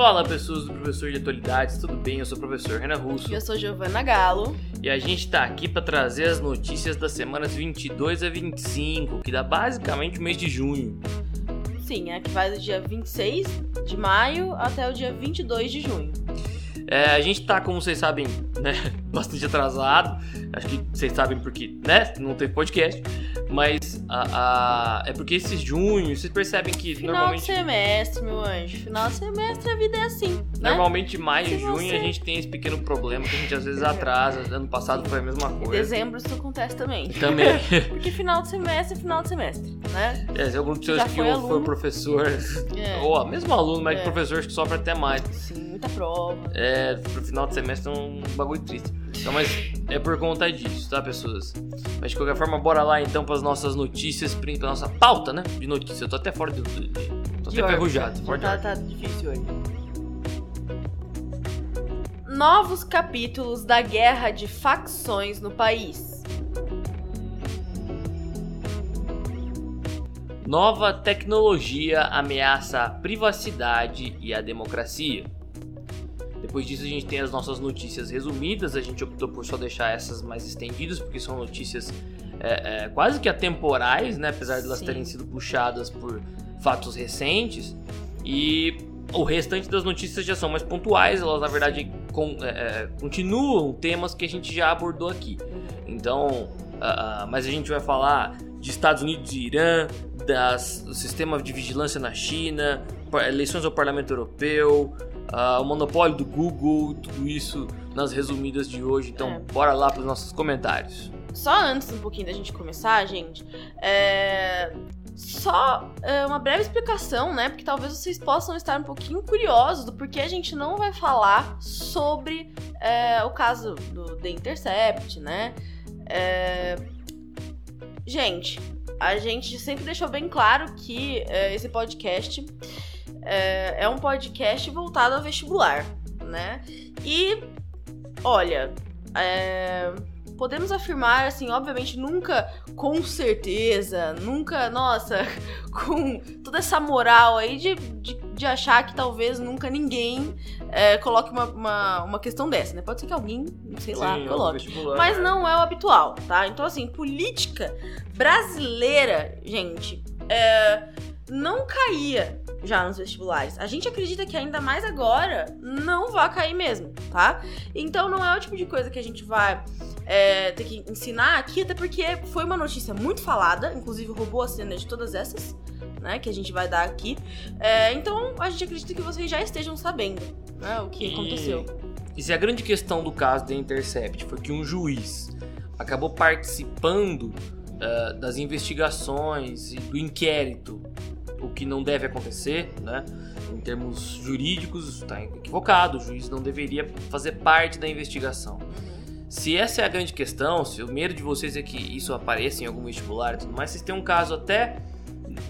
Fala pessoas do Professor de Atualidades, tudo bem? Eu sou o professor Renan Russo. Eu sou Giovana Galo. E a gente tá aqui para trazer as notícias das semanas 22 a 25, que dá basicamente o mês de junho. Sim, é que vai do dia 26 de maio até o dia 22 de junho. É, a gente tá, como vocês sabem, né, bastante atrasado. Acho que vocês sabem porque, né, não teve podcast. Mas a, a, é porque esse junho, vocês percebem que Final normalmente. de semestre, meu anjo. Final de semestre a vida é assim, né? Normalmente maio e junho você- a gente tem esse pequeno problema que a gente às vezes atrasa. Ano passado foi a mesma coisa. Dezembro isso acontece também. Também. Porque final de semestre é final de semestre, né? É, se algum seus Já que foi foi, professor, É. ou mesmo aluno, mas É. professor acho que sofre até mais. Sim, muita prova. É, pro final de semestre é um bagulho triste. Então, mas é por conta disso, tá, pessoas? Mas de qualquer forma, bora lá então para as nossas notícias, pra nossa pauta, né? De notícias. Eu tô até fora de. de, tô De até ferrujado. Tá, tá difícil hoje. Novos capítulos da guerra de facções no país. Nova tecnologia ameaça a privacidade e a democracia. Depois disso, a gente tem as nossas notícias resumidas. A gente optou por só deixar essas mais estendidas, porque são notícias é, é, quase que atemporais, né? Apesar de elas Sim. terem sido puxadas por fatos recentes. E o restante das notícias já são mais pontuais. Elas, na verdade, con- é, é, continuam temas que a gente já abordou aqui. Então, ah, ah, mas a gente vai falar de Estados Unidos e Irã, das, do sistema de vigilância na China, eleições ao Parlamento Europeu, ah, o monopólio do Google, tudo isso nas resumidas de hoje. Então, É. bora lá para os nossos comentários. Só antes um pouquinho da gente começar, gente, é... só é, uma breve explicação, né? Porque talvez vocês possam estar um pouquinho curiosos do porquê a gente não vai falar sobre é, o caso do The Intercept, né? É, Gente, a gente sempre deixou bem claro que é, esse podcast é, é um podcast voltado ao vestibular, né? E olha, é, podemos afirmar, assim, obviamente, nunca com certeza, nunca, nossa, com toda essa moral aí de, de, de achar que talvez nunca ninguém é, coloque uma, uma, uma questão dessa, né? Pode ser que alguém, sei lá, Sim, coloque. vestibular, Mas né? não é o habitual, tá? Então, assim, política brasileira, gente, é, não caía já nos vestibulares. A gente acredita que ainda mais agora não vai cair mesmo, tá? Então não é o tipo de coisa que a gente vai é, ter que ensinar aqui, até porque foi uma notícia muito falada, inclusive roubou a cena de todas essas, né? Que a gente vai dar aqui. É, então a gente acredita que vocês já estejam sabendo, né? O que E- aconteceu. E se a grande questão do caso da Intercept foi que um juiz acabou participando ah, das investigações e do inquérito, o que não deve acontecer, né? Em termos jurídicos, está equivocado. O juiz não deveria fazer parte da investigação. Se essa é a grande questão, se o medo de vocês é que isso apareça em algum vestibular e tudo mais, vocês têm um caso até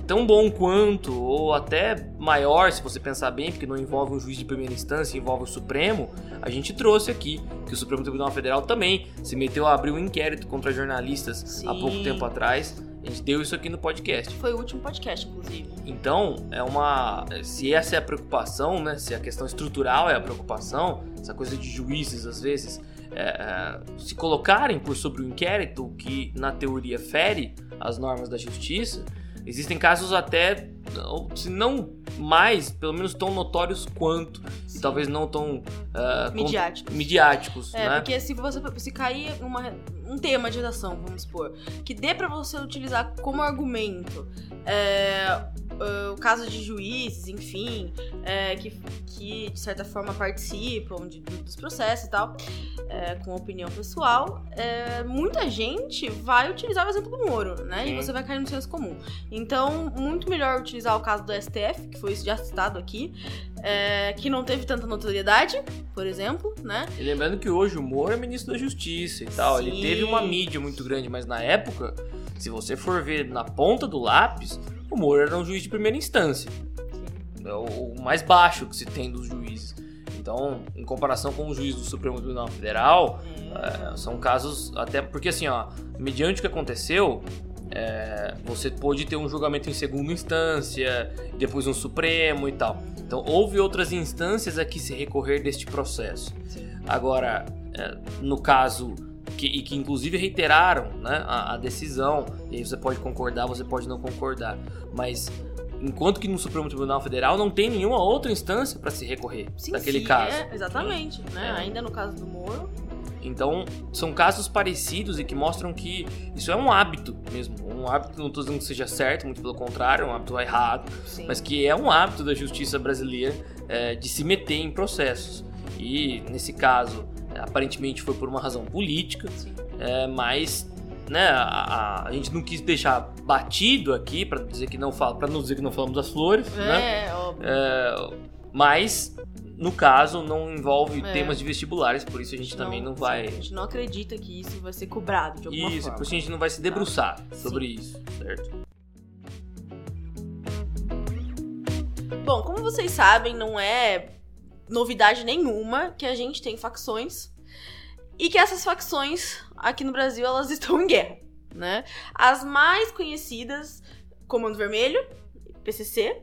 tão bom quanto, ou até maior, se você pensar bem, porque não envolve um juiz de primeira instância, envolve o Supremo, a gente trouxe aqui que o Supremo Tribunal Federal também se meteu a abrir um inquérito contra jornalistas há pouco Sim. tempo atrás. A gente deu isso aqui no podcast. Foi o último podcast, inclusive. Então, é uma. Se essa é a preocupação, né? Se a questão estrutural é a preocupação, essa coisa de juízes, às vezes, é, é, se colocarem por sobre o inquérito, que na teoria fere as normas da justiça, existem casos até, se não mais, pelo menos tão notórios quanto, e talvez não tão. con- Midiáticos. midiáticos, É, né? porque se você se cair numa, um tema de redação, vamos supor, que dê pra você utilizar como argumento é, é, o caso de juízes, enfim, é, que, que de certa forma participam de- dos processos e tal, é, com opinião pessoal, é, muita gente vai utilizar o exemplo do Moro, né? E você vai cair no senso comum. Então, muito melhor utilizar o caso do STF, que foi já citado aqui, é, que não teve tanta notoriedade, por exemplo, né? E lembrando que hoje o Moro é ministro da Justiça e tal. Ele Sim. teve uma mídia muito grande, mas na época, se você for ver na ponta do lápis, o Moro era um juiz de primeira instância. É o o mais baixo que se tem dos juízes. Então, em comparação com o juiz do Supremo Tribunal Federal, é, são casos até porque assim, ó, mediante o que aconteceu, É, você pôde ter um julgamento em segunda instância, depois um Supremo e tal. Então, houve outras instâncias a que se recorrer deste processo. Sim. Agora, é, no caso, que, e que inclusive reiteraram né, a, a decisão, e aí você pode concordar, você pode não concordar, mas enquanto que no Supremo Tribunal Federal não tem nenhuma outra instância para se recorrer daquele sim, caso. é, exatamente, né? É. Ainda no caso do Moro. Então, são casos parecidos e que mostram que isso é um hábito mesmo. Um hábito, não estou dizendo que seja certo, muito pelo contrário, é um hábito errado, Sim. mas que é um hábito da justiça brasileira é, de se meter em processos. E, nesse caso, aparentemente foi por uma razão política, é, mas né, a, a- gente não quis deixar batido aqui para dizer que não fala, para não dizer que não falamos das flores, né? É, óbvio. É, mas no caso não envolve É. temas de vestibulares, por isso a gente também não, sim, vai A gente não acredita que isso vai ser cobrado de alguma isso, forma. por isso a gente não vai se debruçar Sim. sobre isso, certo? Bom, como vocês sabem, não é novidade nenhuma que a gente tem facções e que essas facções aqui no Brasil elas estão em guerra, né? As mais conhecidas, Comando Vermelho, PCC,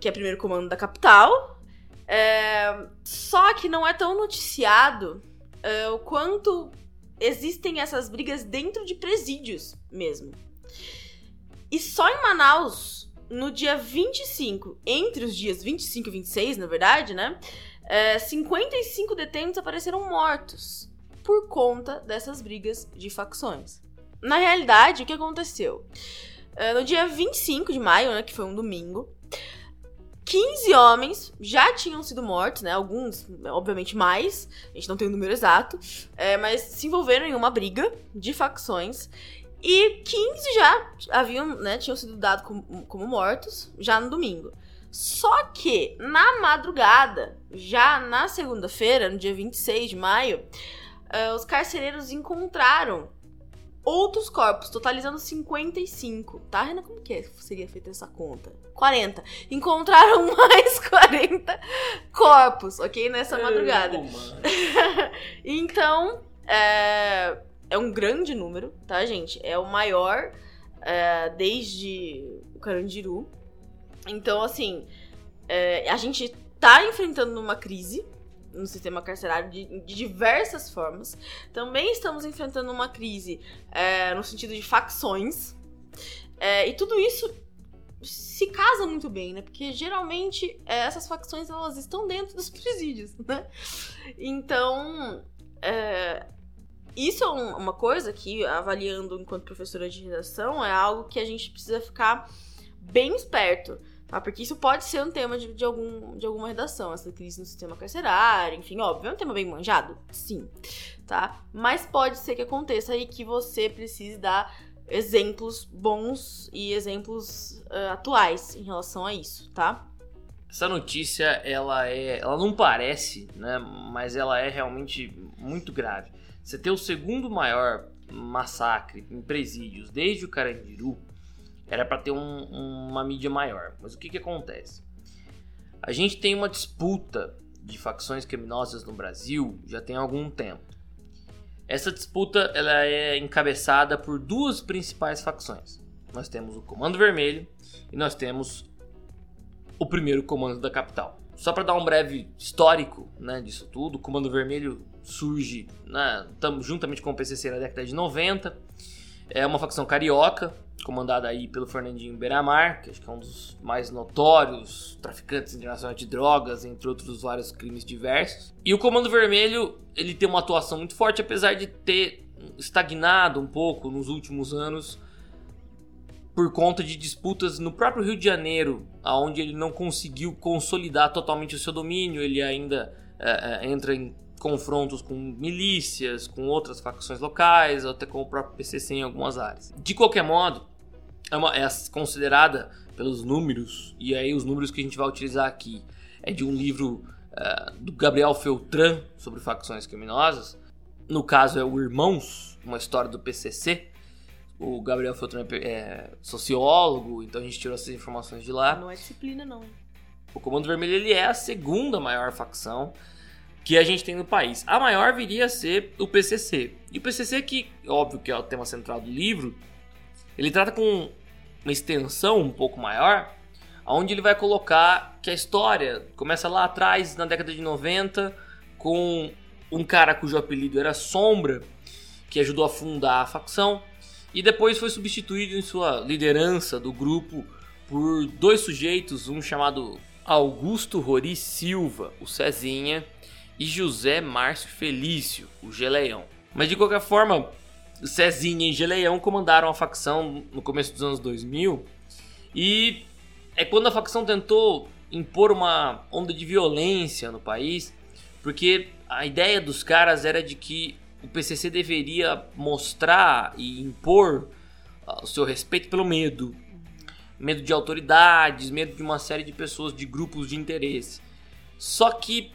que é o primeiro comando da capital. É, Só que não é tão noticiado é, o quanto existem essas brigas dentro de presídios mesmo. E só em Manaus, no dia 25, entre os dias 25 e 26, na verdade, né? é, 55 detentos apareceram mortos por conta dessas brigas de facções. Na realidade, o que aconteceu? É, no dia 25 de maio, né, que foi um domingo, 15 homens já tinham sido mortos, né? Alguns, obviamente, mais. A gente não tem o número exato. é, mas se envolveram em uma briga de facções. E 15 já haviam, né, tinham sido dados como, como mortos já no domingo. Só que na madrugada, já na segunda-feira, no dia 26 de maio, eh, os carcereiros encontraram outros corpos, totalizando 55. Tá, Renan? Como que é- seria feita essa conta? 40. Encontraram mais 40 corpos, ok? Nessa madrugada. Então, é, é um grande número, tá, gente? É o maior é, desde o Carandiru. Então, assim, é, a gente tá enfrentando uma crise no sistema carcerário de, de diversas formas. Também estamos enfrentando uma crise é, no sentido de facções. É, e tudo isso se casa muito bem, né? Porque geralmente é, essas facções elas estão dentro dos presídios, né? Então, é, isso é um- uma coisa que, avaliando enquanto professora de redação, é algo que a gente precisa ficar bem esperto, tá? Porque isso pode ser um tema de, de algum, de alguma redação, essa crise no sistema carcerário, enfim, óbvio, é um tema bem manjado? Sim, tá? Mas pode ser que aconteça e que você precise dar exemplos bons e exemplos ah, atuais em relação a isso, tá? Essa notícia, ela é, ela não parece, né, mas ela é realmente muito grave. Você ter o segundo maior massacre em presídios desde o Carandiru era para ter um- uma mídia maior. Mas o que que acontece? A gente tem uma disputa de facções criminosas no Brasil já tem algum tempo. Essa disputa ela é encabeçada por duas principais facções. Nós temos o Comando Vermelho e nós temos o primeiro comando da capital. Só para dar um breve histórico né, disso tudo, o Comando Vermelho surge né, tam- juntamente com o PCC na década de 90. É uma facção carioca, comandada aí pelo Fernandinho Beiramar, que acho que é um dos mais notórios traficantes internacionais de drogas, entre outros vários crimes diversos. E o Comando Vermelho, ele tem uma atuação muito forte, apesar de ter estagnado um pouco nos últimos anos por conta de disputas no próprio Rio de Janeiro, aonde ele não conseguiu consolidar totalmente o seu domínio, ele ainda é, é, entra em confrontos com milícias, com outras facções locais, até com o próprio PCC em algumas áreas. De qualquer modo, é, uma- é considerada pelos números, e aí os números que a gente vai utilizar aqui é de um livro é, do Gabriel Feltran sobre facções criminosas. No caso é o Irmãos, uma história do PCC. O Gabriel Feltran é é sociólogo, então a gente tirou essas informações de lá. Não é disciplina, não. O Comando Vermelho ele é a segunda maior facção que a gente tem no país. A maior viria a ser o PCC. E o PCC que, óbvio que é o tema central do livro, ele trata com uma extensão um pouco maior, onde ele vai colocar que a história começa lá atrás, na década de 90, com um cara cujo apelido era Sombra, que ajudou a fundar a facção, e depois foi substituído em sua liderança do grupo por dois sujeitos, um chamado Augusto Rori Silva, o Cezinha, e José Márcio Felício, o Geleião. Mas de qualquer forma, Cezinha e Geleião comandaram a facção no começo dos anos 2000 e é quando a facção tentou impor uma onda de violência no país, porque a ideia dos caras era de que o PCC deveria mostrar e impor ah, o seu respeito pelo medo. Medo de autoridades, medo de uma série de pessoas, de grupos de interesse. Só que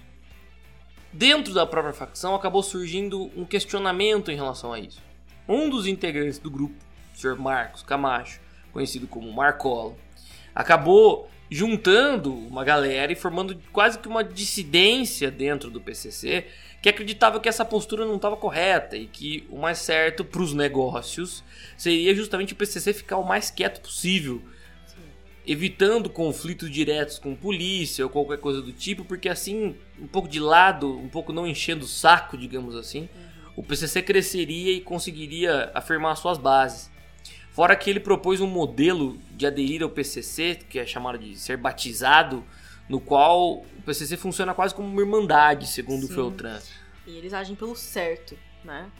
dentro da própria facção acabou surgindo um questionamento em relação a isso. Um dos integrantes do grupo, o Sr. Marcos Camacho, conhecido como Marcola, acabou juntando uma galera e formando quase que uma dissidência dentro do PCC que acreditava que essa postura não estava correta e que o mais certo para os negócios seria justamente o PCC ficar o mais quieto possível, Sim. evitando conflitos diretos com polícia ou qualquer coisa do tipo, porque assim, um pouco de lado, um pouco não enchendo o saco, digamos assim, uhum. O PCC cresceria e conseguiria afirmar suas bases. Fora que ele propôs um modelo de aderir ao PCC, que é chamado de ser batizado, no qual o PCC funciona quase como uma irmandade, segundo Sim. o Feltran. E eles agem pelo certo, né?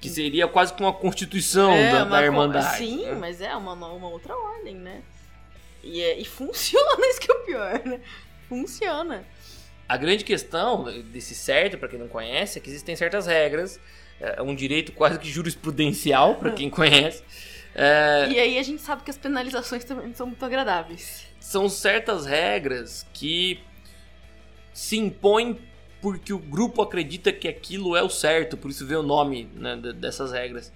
Que seria quase como uma constituição é, da, uma, da Irmandade. Sim, né? mas é uma, uma outra ordem, né? E, é, e funciona, isso que é o pior, né? Funciona. A grande questão desse certo, para quem não conhece, é que existem certas regras, é um direito quase que jurisprudencial, para quem conhece, é... E aí a gente sabe que as penalizações também são muito agradáveis. São certas regras que se impõem porque o grupo acredita que aquilo é o certo, por isso vê o nome né, dessas regras.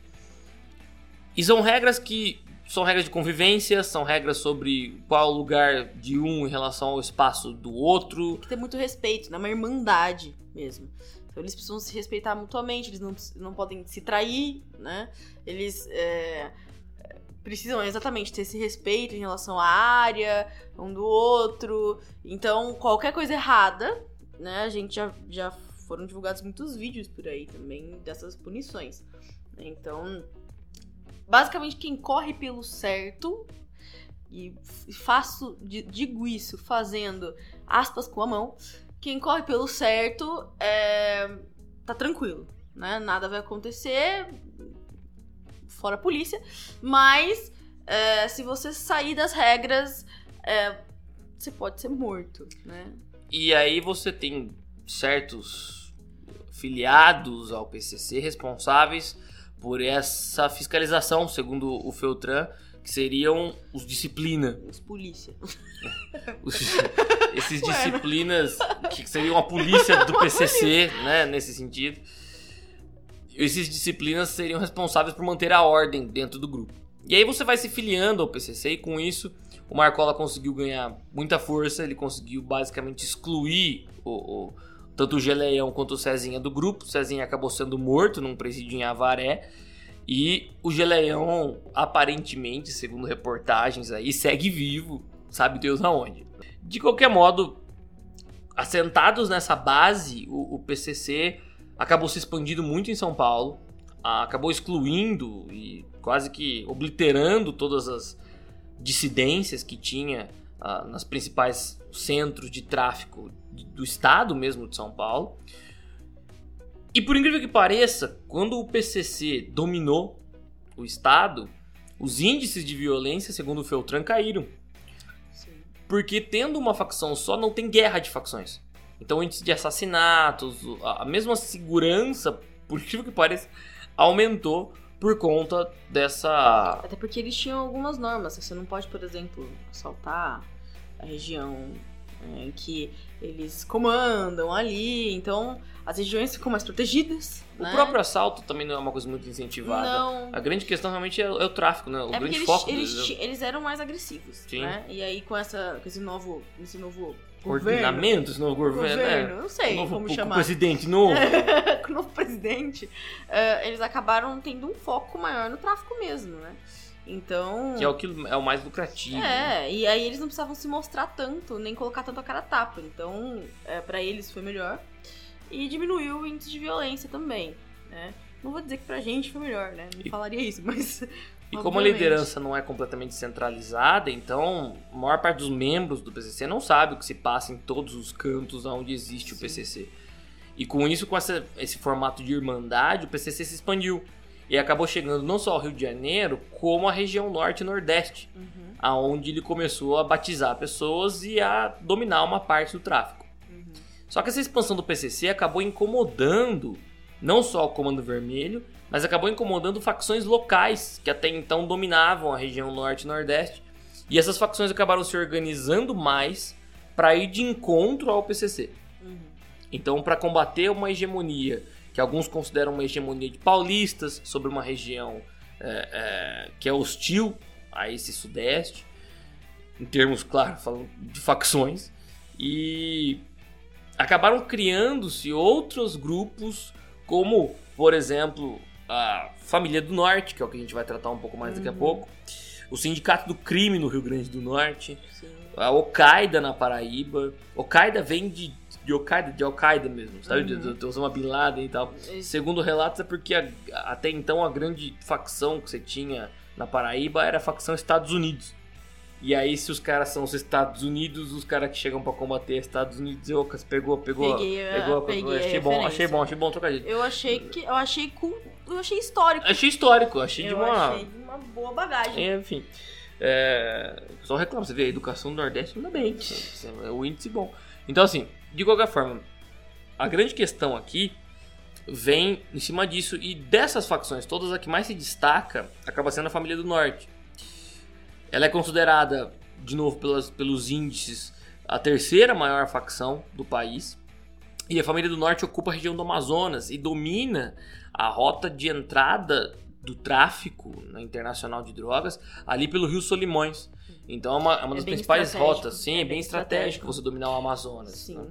E são regras que são regras de convivência, são regras sobre qual o lugar de um em relação ao espaço do outro. Tem que ter muito respeito, né? Uma irmandade mesmo. Então eles precisam se respeitar mutuamente, eles não, não podem se trair, né? Eles é, precisam exatamente ter esse respeito em relação à área, um do outro. Então, qualquer coisa errada, né? A gente já, já foram divulgados muitos vídeos por aí também dessas punições. Então, basicamente, quem corre pelo certo, e faço, digo isso fazendo aspas com a mão, quem corre pelo certo é, tá tranquilo, né? Nada vai acontecer, fora a polícia, mas é, se você sair das regras, é, você pode ser morto, né? E aí você tem certos filiados ao PCC responsáveis por essa fiscalização, segundo o Feltran, que seriam os disciplina. Os polícia. Os, esses Ué, disciplinas que seriam a polícia do PCC, né, nesse sentido esses disciplinas seriam responsáveis por manter a ordem dentro do grupo. E aí você vai se filiando ao PCC e com isso o Marcola conseguiu ganhar muita força, ele conseguiu basicamente excluir o, o tanto o Geleião quanto o Cezinha do grupo. O Cezinha acabou sendo morto num presídio em Avaré. E o Geleião, aparentemente, segundo reportagens aí, segue vivo, sabe Deus aonde. De qualquer modo, assentados nessa base, o, o PCC acabou se expandindo muito em São Paulo, acabou excluindo e quase que obliterando todas as dissidências que tinha uh, nas principais centros de tráfico do estado mesmo de São Paulo. E por incrível que pareça, quando o PCC dominou o estado, os índices de violência, segundo o Feltran, caíram. Sim. Porque tendo uma facção só, não tem guerra de facções. Então o índice de assassinatos, a mesma segurança, por incrível que pareça, aumentou por conta dessa. Até porque eles tinham algumas normas. Você não pode, por exemplo, assaltar a região é, em que eles comandam ali. Então as regiões ficam mais protegidas. O né? próprio assalto também não é uma coisa muito incentivada. Não. A grande questão realmente é, é o tráfico, né? O é grande eles, foco eles, deles. É eles eram mais agressivos. Sim. Né? E aí com, essa, com esse novo. Esse novo Coordenamento, esse novo governo, governo não sei novo, como chamar. presidente novo. com o novo presidente, uh, eles acabaram tendo um foco maior no tráfico mesmo, né? Então. Que é o que é o mais lucrativo. né? É, e aí eles não precisavam se mostrar tanto, nem colocar tanto a cara tapa. Então, é, para eles foi melhor. E diminuiu o índice de violência também, né? Não vou dizer que pra gente foi melhor, né? Não E- falaria isso, mas. E como a obviamente. liderança não é completamente centralizada, então a maior parte dos membros do PCC não sabe o que se passa em todos os cantos onde existe o Sim. PCC. E com isso, com essa- esse formato de irmandade, o PCC se expandiu. E acabou chegando não só ao Rio de Janeiro, como à região norte e nordeste, Uhum, aonde ele começou a batizar pessoas e a dominar uma parte do tráfico. Só que essa expansão do PCC acabou incomodando não só o Comando Vermelho, mas acabou incomodando facções locais que até então dominavam a região norte e nordeste. E essas facções acabaram se organizando mais para ir de encontro ao PCC. Uhum. Então, para combater uma hegemonia que alguns consideram uma hegemonia de paulistas sobre uma região é, é, que é hostil a esse sudeste, em termos, claro, falando de facções, e acabaram criando-se outros grupos, como, por exemplo, a Família do Norte, que é o que a gente vai tratar um pouco mais daqui a Uhum. pouco, o Sindicato do Crime no Rio Grande do Norte, Sim. a Al-Qaeda na Paraíba. Al-Qaeda vem de, de Al-Qaeda, de Al-Qaeda mesmo, sabe? Uhum. de Osama Bin Laden e tal. Segundo relatos, é porque a- até então a grande facção que você tinha na Paraíba era a facção Estados Unidos. E aí, se os caras são os Estados Unidos, os caras que chegam pra combater os Estados Unidos, eu pegou, pegou, Peguei a- pegou, peguei a achei bom, achei bom, achei bom trocadilho. Eu achei que. Eu achei com. Eu achei histórico. Achei histórico, achei de eu uma. achei de uma boa bagagem. Enfim. É, só reclamo, você vê, a educação do Nordeste anda bem. É o índice bom. Então, assim, de qualquer forma, a grande questão aqui vem em cima disso. E dessas facções, todas a que mais se destaca acaba sendo a família do Norte. Ela é considerada, de novo, pelas, pelos índices, a terceira maior facção do país. E a família do Norte ocupa a região do Amazonas e domina a rota de entrada do tráfico na internacional de drogas ali pelo Rio Solimões. Então é uma, é uma É das bem principais rotas, sim, é, É bem bem estratégico estratégico. você dominar o Amazonas. Sim. né?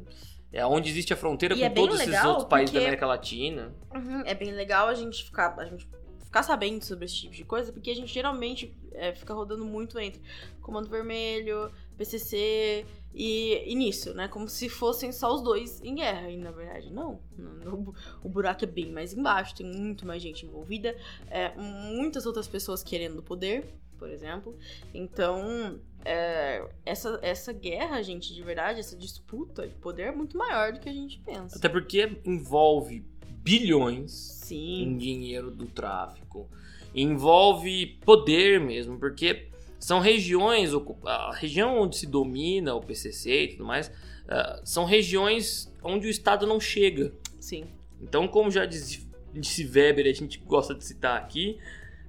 É onde existe a fronteira E com é todos esses outros países da América Latina. Uhum, É bem legal a gente ficar. A gente ficar sabendo sobre esse tipo de coisa, porque a gente geralmente é, fica rodando muito entre Comando Vermelho, PCC e, nisso, né? Como se fossem só os dois em guerra. E na verdade, não. O buraco é bem mais embaixo, tem muito mais gente envolvida, é, muitas outras pessoas querendo poder, por exemplo. Então, é, essa, essa guerra, gente, de verdade, essa disputa de poder é muito maior do que a gente pensa. Até porque envolve bilhões Sim. em dinheiro do tráfico. Envolve poder mesmo, porque são regiões, a região onde se domina o PCC e tudo mais, ah, são regiões onde o Estado não chega. Sim. Então, como já disse, disse Weber, a gente gosta de citar aqui,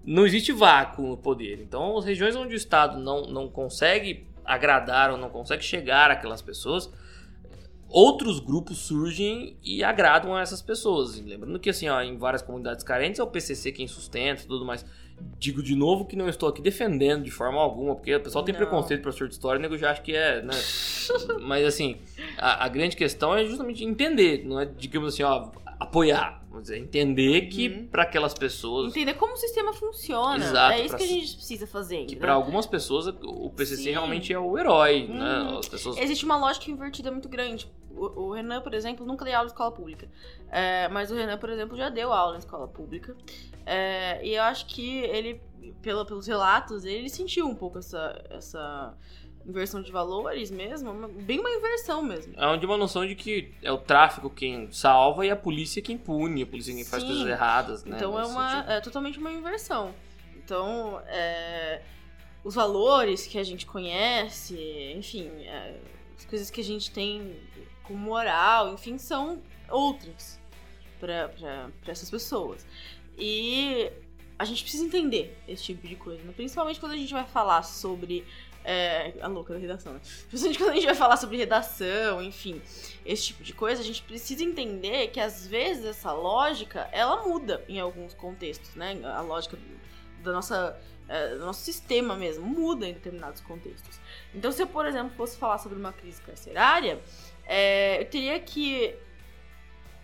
não existe vácuo no poder. Então, as regiões onde o Estado não, não consegue agradar ou não consegue chegar àquelas pessoas, outros grupos surgem e agradam a essas pessoas. Lembrando que, assim, ó, em várias comunidades carentes é o PCC quem sustenta e tudo mais. Digo de novo que não estou aqui defendendo de forma alguma, porque o pessoal tem Não. preconceito professor de história, o nego já acha que é, né? Mas assim, a, a grande questão é justamente entender, não é, digamos assim, ó, apoiar, mas é entender que Uhum. para aquelas pessoas, Entender como o sistema funciona. Exato, é isso que a gente precisa fazer. que para algumas pessoas o PCC Sim. realmente é o herói, Uhum. né? As pessoas Existe uma lógica invertida muito grande. O, o Renan, por exemplo, nunca deu aula em escola pública. É, mas o Renan, por exemplo, já deu aula em escola pública. É, e eu acho que ele, pela, pelos relatos, ele sentiu um pouco essa, essa inversão de valores mesmo. Bem uma inversão mesmo. é onde uma noção de que é o tráfico quem salva e a polícia quem pune, a polícia quem faz Sim. coisas erradas, né? Então é, uma, é totalmente uma inversão. Então, é, os valores que a gente conhece, enfim, é, as coisas que a gente tem com moral, enfim, são outras para essas pessoas. E a gente precisa entender esse tipo de coisa, né? principalmente quando a gente vai falar sobre. É, a louca da redação, né? Principalmente quando a gente vai falar sobre redação, enfim, esse tipo de coisa, a gente precisa entender que às vezes essa lógica ela muda em alguns contextos, né? A lógica da nossa, é, do nosso sistema mesmo muda em determinados contextos. Então, se eu, por exemplo, fosse falar sobre uma crise carcerária, é, eu teria que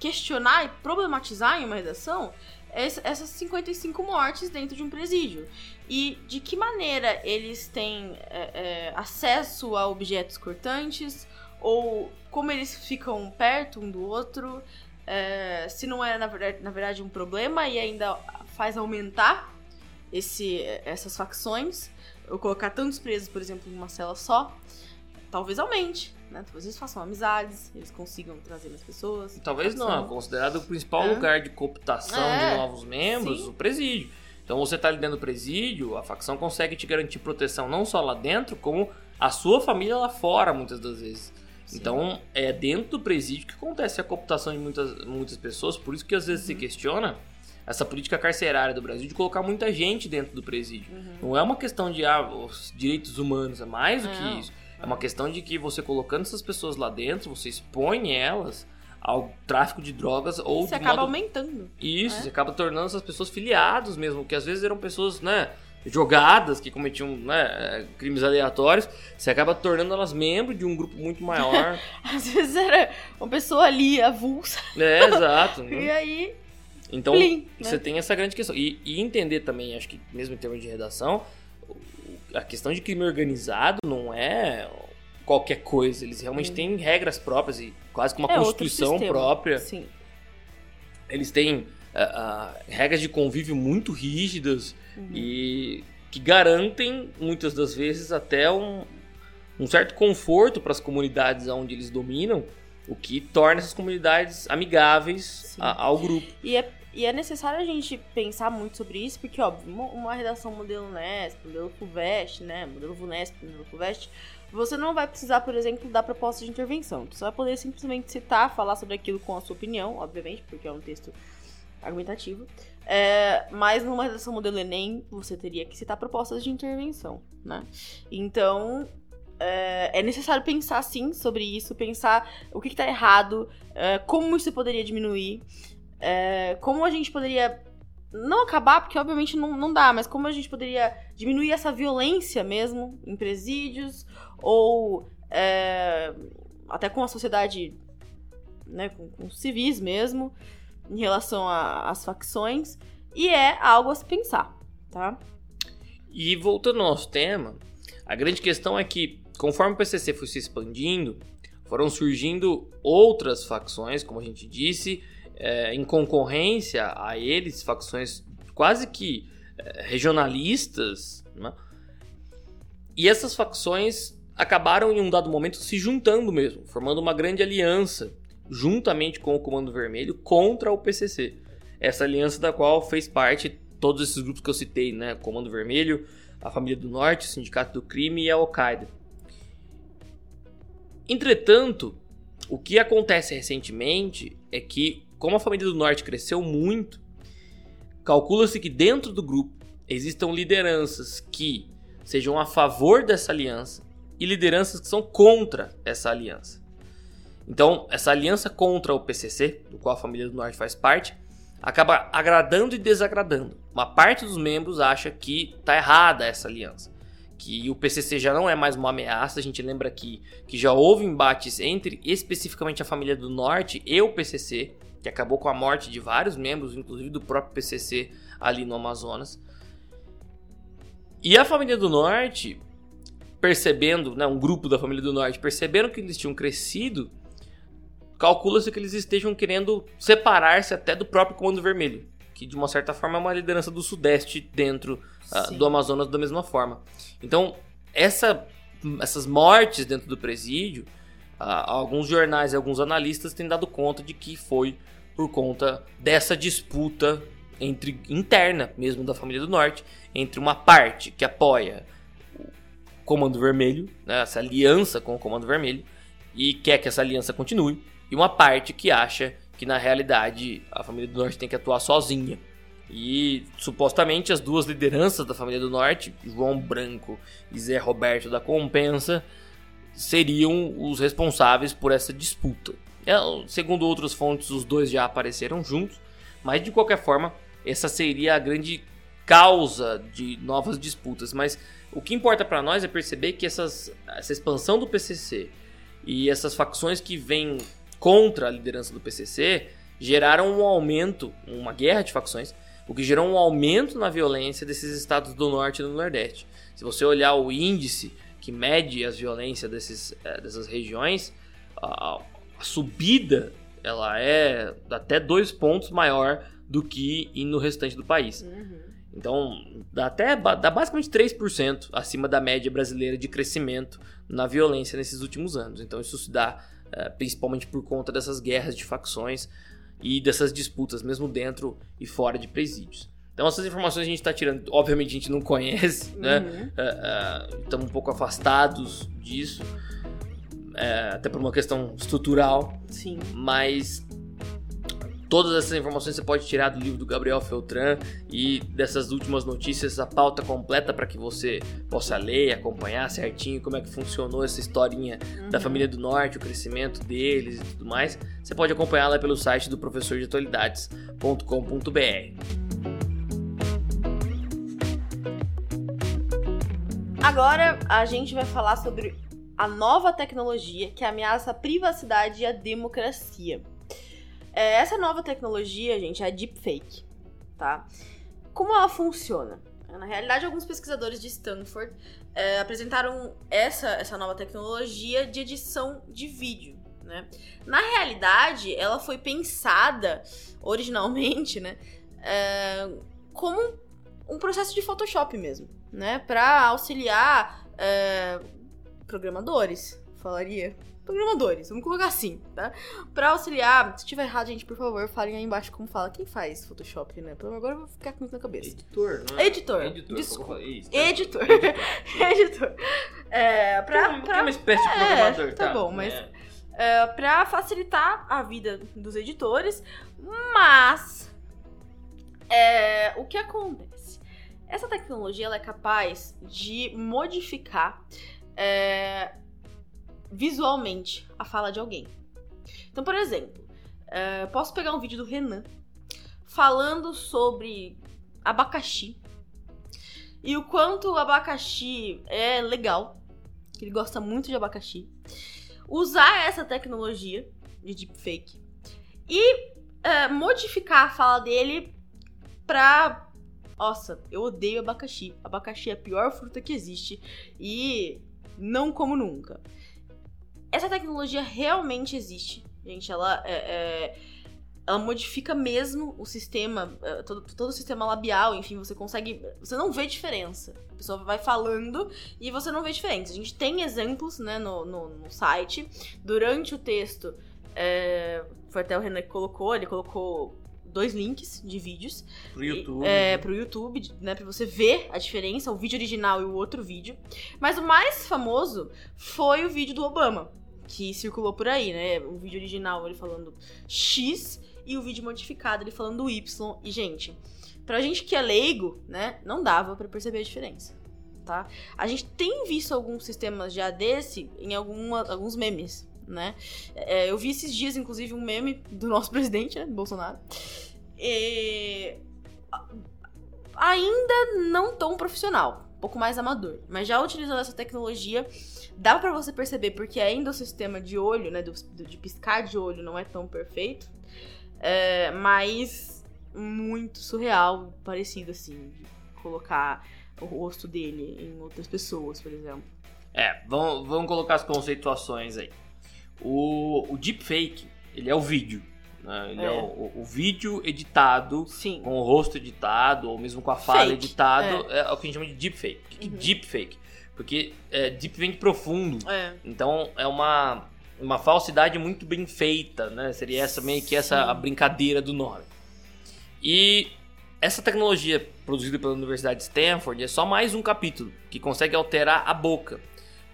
questionar e problematizar em uma redação essas 55 mortes dentro de um presídio. E de que maneira eles têm é, é, acesso a objetos cortantes, ou como eles ficam perto um do outro, é, se não é na verdade, na verdade um problema e ainda faz aumentar esse, essas facções, ou colocar tantos presos, por exemplo, em uma cela só, talvez aumente. Né? Talvez eles façam amizades, eles consigam trazer mais pessoas. Talvez não, é considerado o principal é. lugar de cooptação é. de novos membros, Sim. o presídio. Então você está ali dentro do presídio, a facção consegue te garantir proteção não só lá dentro, como a sua família lá fora, muitas das vezes. Sim. Então é dentro do presídio que acontece a cooptação de muitas, muitas pessoas, por isso que às vezes uhum. se questiona essa política carcerária do Brasil de colocar muita gente dentro do presídio. Uhum. Não é uma questão de ah, os direitos humanos, é mais do que isso. É uma questão de que você colocando essas pessoas lá dentro, você expõe elas ao tráfico de drogas ou você acaba modo... aumentando isso né? você acaba tornando essas pessoas filiados mesmo que às vezes eram pessoas né jogadas que cometiam né, crimes aleatórios você acaba tornando elas membros de um grupo muito maior às vezes era uma pessoa ali avulsa é exato né? e aí então Plim, né? você tem essa grande questão e, e entender também acho que mesmo em termos de redação a questão de crime organizado não é qualquer coisa. Eles realmente hum. têm regras próprias e quase que uma é constituição própria. Sim. Eles têm uh, uh, regras de convívio muito rígidas uhum. e que garantem, muitas das vezes, até um, um certo conforto para as comunidades onde eles dominam, o que torna essas comunidades amigáveis a, ao grupo. E é e é necessário a gente pensar muito sobre isso, porque, óbvio, uma redação modelo NESP, modelo FUVEST, né, modelo VUNESP, modelo FUVEST, você não vai precisar, por exemplo, dar proposta de intervenção. Você vai poder simplesmente citar, falar sobre aquilo com a sua opinião, obviamente, porque é um texto argumentativo. É, mas numa redação modelo Enem, você teria que citar propostas de intervenção, né? Então, é, é, necessário pensar sim sobre isso, pensar o que está errado, é, como isso poderia diminuir é, como a gente poderia não acabar, porque obviamente não, não dá, mas como a gente poderia diminuir essa violência mesmo em presídios, ou é, até com a sociedade, né, com, com civis mesmo, em relação às facções, e é algo a se pensar, tá? E voltando ao nosso tema, a grande questão é que, conforme o PCC foi se expandindo, foram surgindo outras facções, como a gente disse, é, em concorrência a eles, facções quase que é, regionalistas, né? e essas facções acabaram em um dado momento se juntando mesmo, formando uma grande aliança, juntamente com o Comando Vermelho, contra o PCC. Essa aliança da qual fez parte todos esses grupos que eu citei, né? Comando Vermelho, a Família do Norte, o Sindicato do Crime e a Al-Qaeda. Entretanto, o que acontece recentemente é que como a família do Norte cresceu muito, calcula-se que dentro do grupo existam lideranças que sejam a favor dessa aliança e lideranças que são contra essa aliança. Então, essa aliança contra o PCC, do qual a família do Norte faz parte, acaba agradando e desagradando. Uma parte dos membros acha que está errada essa aliança, que o PCC já não é mais uma ameaça. A gente lembra aqui que já houve embates entre especificamente a família do Norte e o PCC, que acabou com a morte de vários membros, inclusive do próprio PCC ali no Amazonas. E a família do Norte, percebendo, né, um grupo da família do Norte, percebendo que eles tinham crescido, calcula-se que eles estejam querendo separar-se até do próprio Comando Vermelho, que de uma certa forma é uma liderança do Sudeste dentro uh, do Amazonas da mesma forma. Então, essa, essas mortes dentro do presídio, uh, alguns jornais e alguns analistas têm dado conta de que foi por conta dessa disputa entre interna mesmo da família do Norte entre uma parte que apoia o Comando Vermelho, né, essa aliança com o Comando Vermelho e quer que essa aliança continue, e uma parte que acha que na realidade a família do Norte tem que atuar sozinha. E supostamente as duas lideranças da família do Norte, João Branco e Zé Roberto da Compensa, seriam os responsáveis por essa disputa. É, segundo outras fontes, os dois já apareceram juntos, mas de qualquer forma, essa seria a grande causa de novas disputas. Mas o que importa para nós é perceber que essas, essa expansão do PCC e essas facções que vêm contra a liderança do PCC, geraram um aumento, uma guerra de facções, o que gerou um aumento na violência desses estados do norte e do nordeste. Se você olhar o índice que mede as violências desses, eh, dessas regiões, a, a subida ela é até dois pontos maior do que no restante do país. Uhum. Então, dá até dá basicamente 3% acima da média brasileira de crescimento na violência nesses últimos anos. Então, isso se dá é, principalmente por conta dessas guerras de facções e dessas disputas, mesmo dentro e fora de presídios. Então, essas informações a gente está tirando, obviamente a gente não conhece, né? Uhum. É, é, estamos um pouco afastados disso, é, até por uma questão estrutural, Sim. mas Todas essas informações você pode tirar do livro do Gabriel Feltran e dessas últimas notícias, a pauta completa para que você possa ler e acompanhar certinho como é que funcionou essa historinha da família do Norte, o crescimento deles e tudo mais. Você pode acompanhar lá pelo site do professor de atualidades.com.br. Agora a gente vai falar sobre a nova tecnologia que ameaça a privacidade e a democracia. É, essa nova tecnologia, gente, é a deepfake, tá? Como ela funciona? Na realidade, alguns pesquisadores de Stanford é, apresentaram essa, essa nova tecnologia de edição de vídeo, né? Na realidade, ela foi pensada originalmente, né, é, como um processo de Photoshop mesmo, né, para auxiliar é, programadores, falaria programadores, vamos colocar assim, tá? Pra auxiliar, se tiver errado, gente, por favor, falem aí embaixo como fala. Quem faz Photoshop, né? Pelo agora eu vou ficar com isso na cabeça. Editor, não é? Editor. Editor. Desculpa. Isso, Editor. Editor. Editor. É, pra, pra, uma espécie de é, programador, tá tá? bom, mas- É. é, pra facilitar a vida dos editores, mas é, o que acontece? Essa tecnologia ela é capaz de modificar é, visualmente a fala de alguém. Então, por exemplo, é, posso pegar um vídeo do Renan falando sobre abacaxi e o quanto o abacaxi é legal, que ele gosta muito de abacaxi, usar essa tecnologia de deepfake e é, modificar a fala dele pra. Nossa, eu odeio abacaxi. Abacaxi é a pior fruta que existe e não como nunca. Essa tecnologia realmente existe, gente. Ela é, é, ela modifica mesmo o sistema, é, todo, todo o sistema labial, enfim, você consegue. Você não vê diferença. A pessoa vai falando e você não vê diferença. A gente tem exemplos né, no, no, no site. Durante o texto, é, foi até o Renan que colocou, ele colocou dois links de vídeos Pro YouTube. é, pro YouTube, né, pra você ver a diferença, o vídeo original e o outro vídeo. Mas o mais famoso foi o vídeo do Obama, que circulou por aí, né? O vídeo original ele falando X e o vídeo modificado ele falando Y. E, gente, pra gente que é leigo, né, não dava pra perceber a diferença. Tá? A gente tem visto alguns sistemas já desse em alguma, alguns memes, né? É, eu vi esses dias, inclusive, um meme do nosso presidente, né, Bolsonaro. E... Ainda não tão profissional, um pouco mais amador. Mas já utilizando essa tecnologia, dá pra você perceber, porque ainda o sistema de olho, né, do, de piscar de olho não é tão perfeito, é, mas muito surreal, parecido assim, colocar o rosto dele em outras pessoas, por exemplo. É, vamos, vamos colocar as conceituações aí. O, o deepfake, ele é o vídeo. né? Ele é, É. o, o vídeo editado, Sim. com o rosto editado, ou mesmo com a fala Fake, editado, é. o que a gente chama de deepfake. O que que Uhum. deepfake? Porque é, deep vem de profundo. É. Então é uma, uma falsidade muito bem feita, né? Seria essa meio que essa a brincadeira do nome. E essa tecnologia produzida pela Universidade de Stanford é só mais um capítulo que consegue alterar a boca,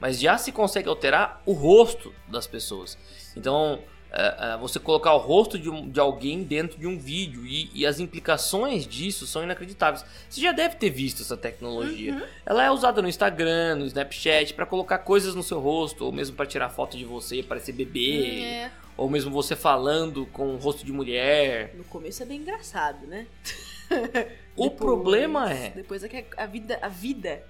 mas já se consegue alterar o rosto das pessoas. Então é, é, você colocar o rosto de, um- de alguém dentro de um vídeo e, e as implicações disso são inacreditáveis. Você já deve ter visto essa tecnologia. Uhum. Ela é usada no Instagram, no Snapchat, pra colocar coisas no seu rosto, ou mesmo pra tirar foto de você, parecer bebê, É. ou mesmo você falando com o rosto de mulher. No começo é bem engraçado, né? O Depois- problema é, Depois é que a vida, a vida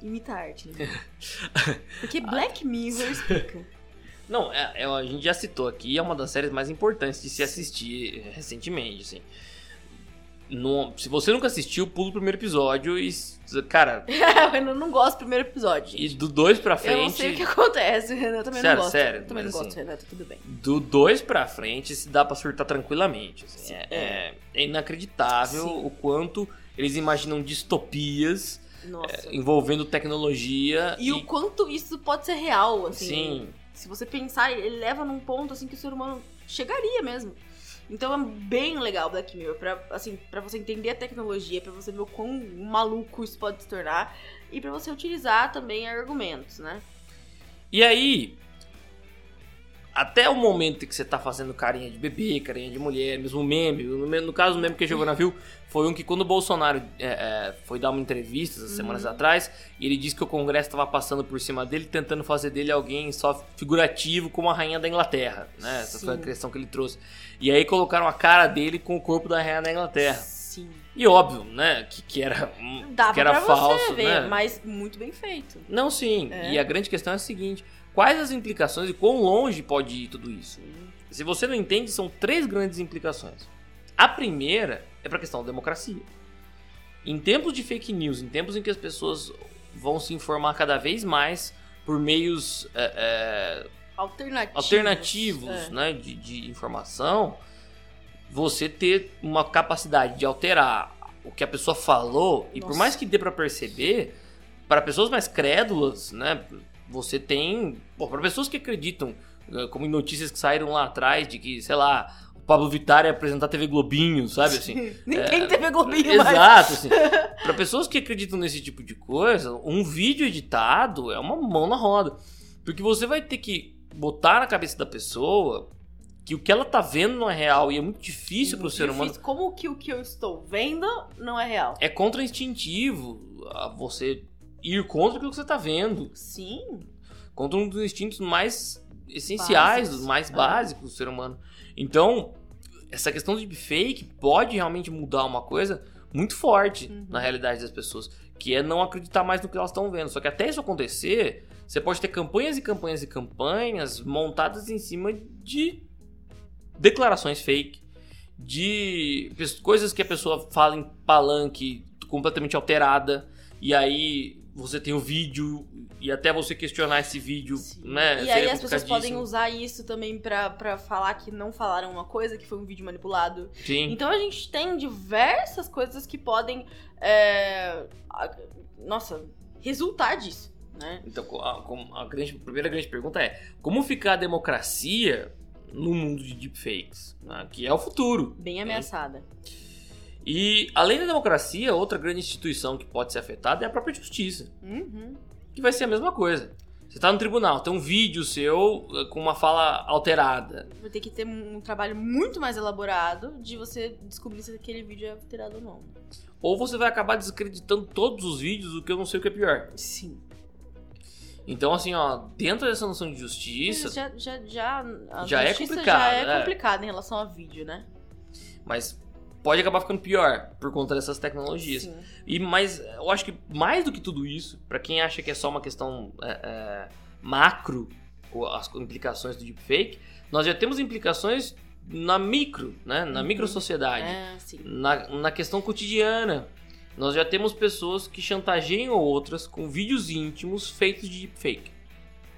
imita a arte, né? Porque Black Mirror explica. Não, é, é, a gente já citou aqui, é uma das séries mais importantes de se assistir recentemente, assim. No, se você nunca assistiu, pula o primeiro episódio e. Cara. eu não, gosto do primeiro episódio. Gente. E do 2 pra frente. Eu não sei o que acontece, Renan. Eu também sério, não gosto. Sério, eu também não assim, gosto, Renan, tudo bem. Do 2 pra frente se dá pra surtar tranquilamente. Assim, é, é. é, inacreditável Sim. o quanto eles imaginam distopias é, envolvendo tecnologia. E, e, o quanto isso pode ser real, assim. Sim. Se você pensar, ele leva num ponto assim que o ser humano chegaria mesmo. Então é bem legal Black Mirror, pra, assim, pra você entender a tecnologia, para você ver o quão maluco isso pode se tornar e para você utilizar também argumentos, né? E aí, até o momento que você tá fazendo carinha de bebê, carinha de mulher, mesmo meme. No, caso, o meme que jogou na Viu foi um que quando o Bolsonaro é, é, foi dar uma entrevista uhum. semanas atrás, e ele disse que o Congresso estava passando por cima dele, tentando fazer dele alguém só figurativo como a rainha da Inglaterra, né? Essa Sim. foi a questão que ele trouxe. E aí colocaram a cara dele com o corpo da rainha da Inglaterra. Sim. E óbvio, né, que, que era, Dava que era pra falso, você ver, né? mas muito bem feito. Não, sim. É. E a grande questão é a seguinte: quais as implicações e quão longe pode ir tudo isso? Se você não entende, são três grandes implicações. A primeira é para a questão da democracia. Em tempos de fake news, em tempos em que as pessoas vão se informar cada vez mais por meios é, é, alternativos, alternativos é. né, de, de informação, você ter uma capacidade de alterar o que a pessoa falou, e por mais que dê para perceber, para pessoas mais crédulas, né, você tem. Para pessoas que acreditam, eh, como em notícias que saíram lá atrás, de que, sei lá, o Pablo Vittar ia apresentar TV Globinho, sabe assim? Ninguém é, TV Globinho Exato, mais. assim. Para pessoas que acreditam nesse tipo de coisa, um vídeo editado é uma mão na roda. Porque você vai ter que botar na cabeça da pessoa que o que ela tá vendo não é real e é muito difícil para o ser humano. Como que o que eu estou vendo não é real? É contra-instintivo você ir contra aquilo que você tá vendo. Sim. Contra um dos instintos mais essenciais, dos mais básicos do ser humano. Então, essa questão de fake pode realmente mudar uma coisa muito forte uhum. na realidade das pessoas, que é não acreditar mais no que elas estão vendo. Só que até isso acontecer, você pode ter campanhas e campanhas e campanhas montadas em cima de declarações fake, de coisas que a pessoa fala em palanque completamente alterada, e aí você tem o vídeo e até você questionar esse vídeo, Sim. né? E aí as pessoas podem usar isso também para falar que não falaram uma coisa, que foi um vídeo manipulado. Sim. Então a gente tem diversas coisas que podem, é, nossa, resultar disso, né? Então a, a, grande, a primeira grande pergunta é como ficar a democracia no mundo de deepfakes, né? que é o futuro. Bem ameaçada. Né? E além da democracia, outra grande instituição que pode ser afetada é a própria justiça. Uhum. Que vai ser a mesma coisa. Você está no tribunal, tem um vídeo seu eh, com uma fala alterada. Vai ter que ter um trabalho muito mais elaborado de você descobrir se aquele vídeo é alterado ou não. Ou você vai acabar desacreditando todos os vídeos, o que eu não sei o que é pior. Sim. Então, assim, ó, dentro dessa noção de justiça. Já, já, já, já é complicado. Já é, é complicado em relação a vídeo, né? Mas pode acabar ficando pior por conta dessas tecnologias. Sim. E mais, eu acho que mais do que tudo isso, para quem acha que é só uma questão é, é, macro, as implicações do deepfake, nós já temos implicações na micro, né? Na uhum. micro sociedade, é, na, na questão cotidiana. Nós já temos pessoas que chantageiam outras com vídeos íntimos feitos de deepfake.